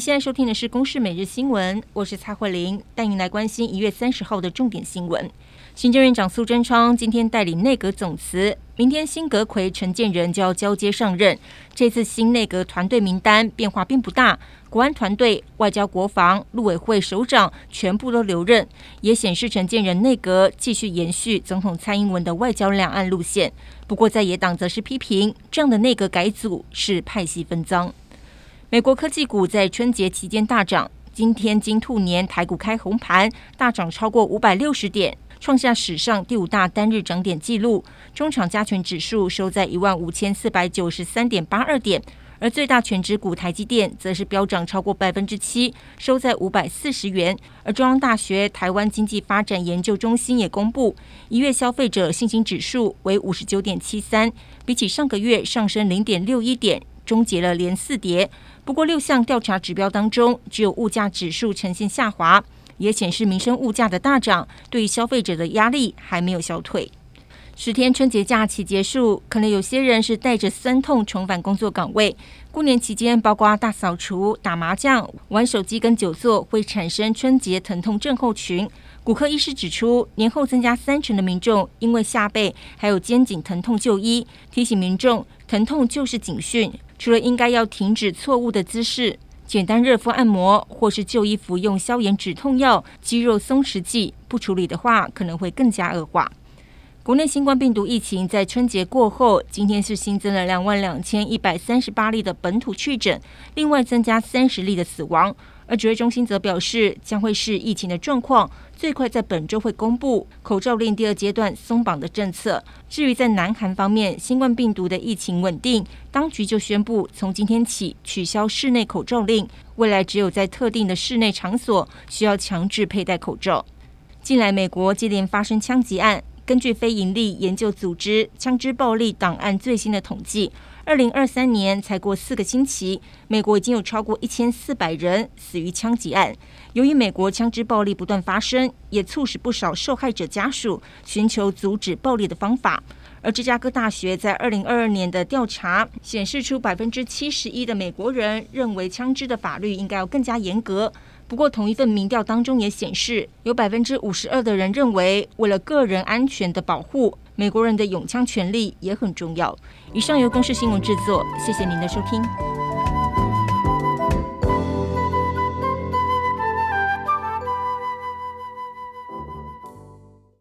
您现在收听的是《公视每日新闻》，我是蔡慧玲，带您来关心一月三十号的重点新闻。行政院长苏贞昌今天带领内阁总辞，明天新阁魁陈建仁就要交接上任。这次新内阁团队名单变化并不大，国安团队、外交国防、陆委会首长全部都留任，也显示陈建仁内阁继续延续总统蔡英文的外交两岸路线。不过，在野党则是批评这样的内阁改组是派系分赃。美国科技股在春节期间大涨，今天金兔年台股开红盘，大涨超过五百六十点。创下史上第五大单日涨点纪录，中场加权指数收在一万五千四百九十三点八二点，而最大权值股台积电则是飙涨超过百分之七，收在五百四十元。而中央大学台湾经济发展研究中心也公布，一月消费者信心指数为五十九点七三，比起上个月上升零点六一点，终结了连四跌。不过六项调查指标当中，只有物价指数呈现下滑。也显示民生物价的大涨，对消费者的压力还没有消退。十天春节假期结束，可能有些人是带着酸痛重返工作岗位。过年期间，包括大扫除、打麻将、玩手机跟久坐，会产生春节疼痛症候群。骨科医师指出，年后增加三成的民众因为下背还有肩颈疼痛就医，提醒民众疼痛就是警讯，除了应该要停止错误的姿势。简单热敷按摩，或是就医服用消炎止痛药、肌肉松弛剂，不处理的话，可能会更加恶化。国内新冠病毒疫情在春节过后，今天是新增了两万两千一百三十八例的本土确诊，另外增加三十例的死亡。而指挥中心则表示，将会视疫情的状况，最快在本周会公布口罩令第二阶段松绑的政策。至于在南韩方面，新冠病毒的疫情稳定，当局就宣布从今天起取消室内口罩令，未来只有在特定的室内场所需要强制佩戴口罩。近来美国接连发生枪击案，根据非营利研究组织枪支暴力档案最新的统计。二零二三年才过四个星期，美国已经有超过一千四百人死于枪击案。由于美国枪支暴力不断发生，也促使不少受害者家属寻求阻止暴力的方法。而芝加哥大学在二零二二年的调查显示出，百分之七十一的美国人认为枪支的法律应该要更加严格。不过，同一份民调当中也显示，有百分之五十二的人认为，为了个人安全的保护，美国人的拥枪权利也很重要。以上由公视新闻制作，谢谢您的收听。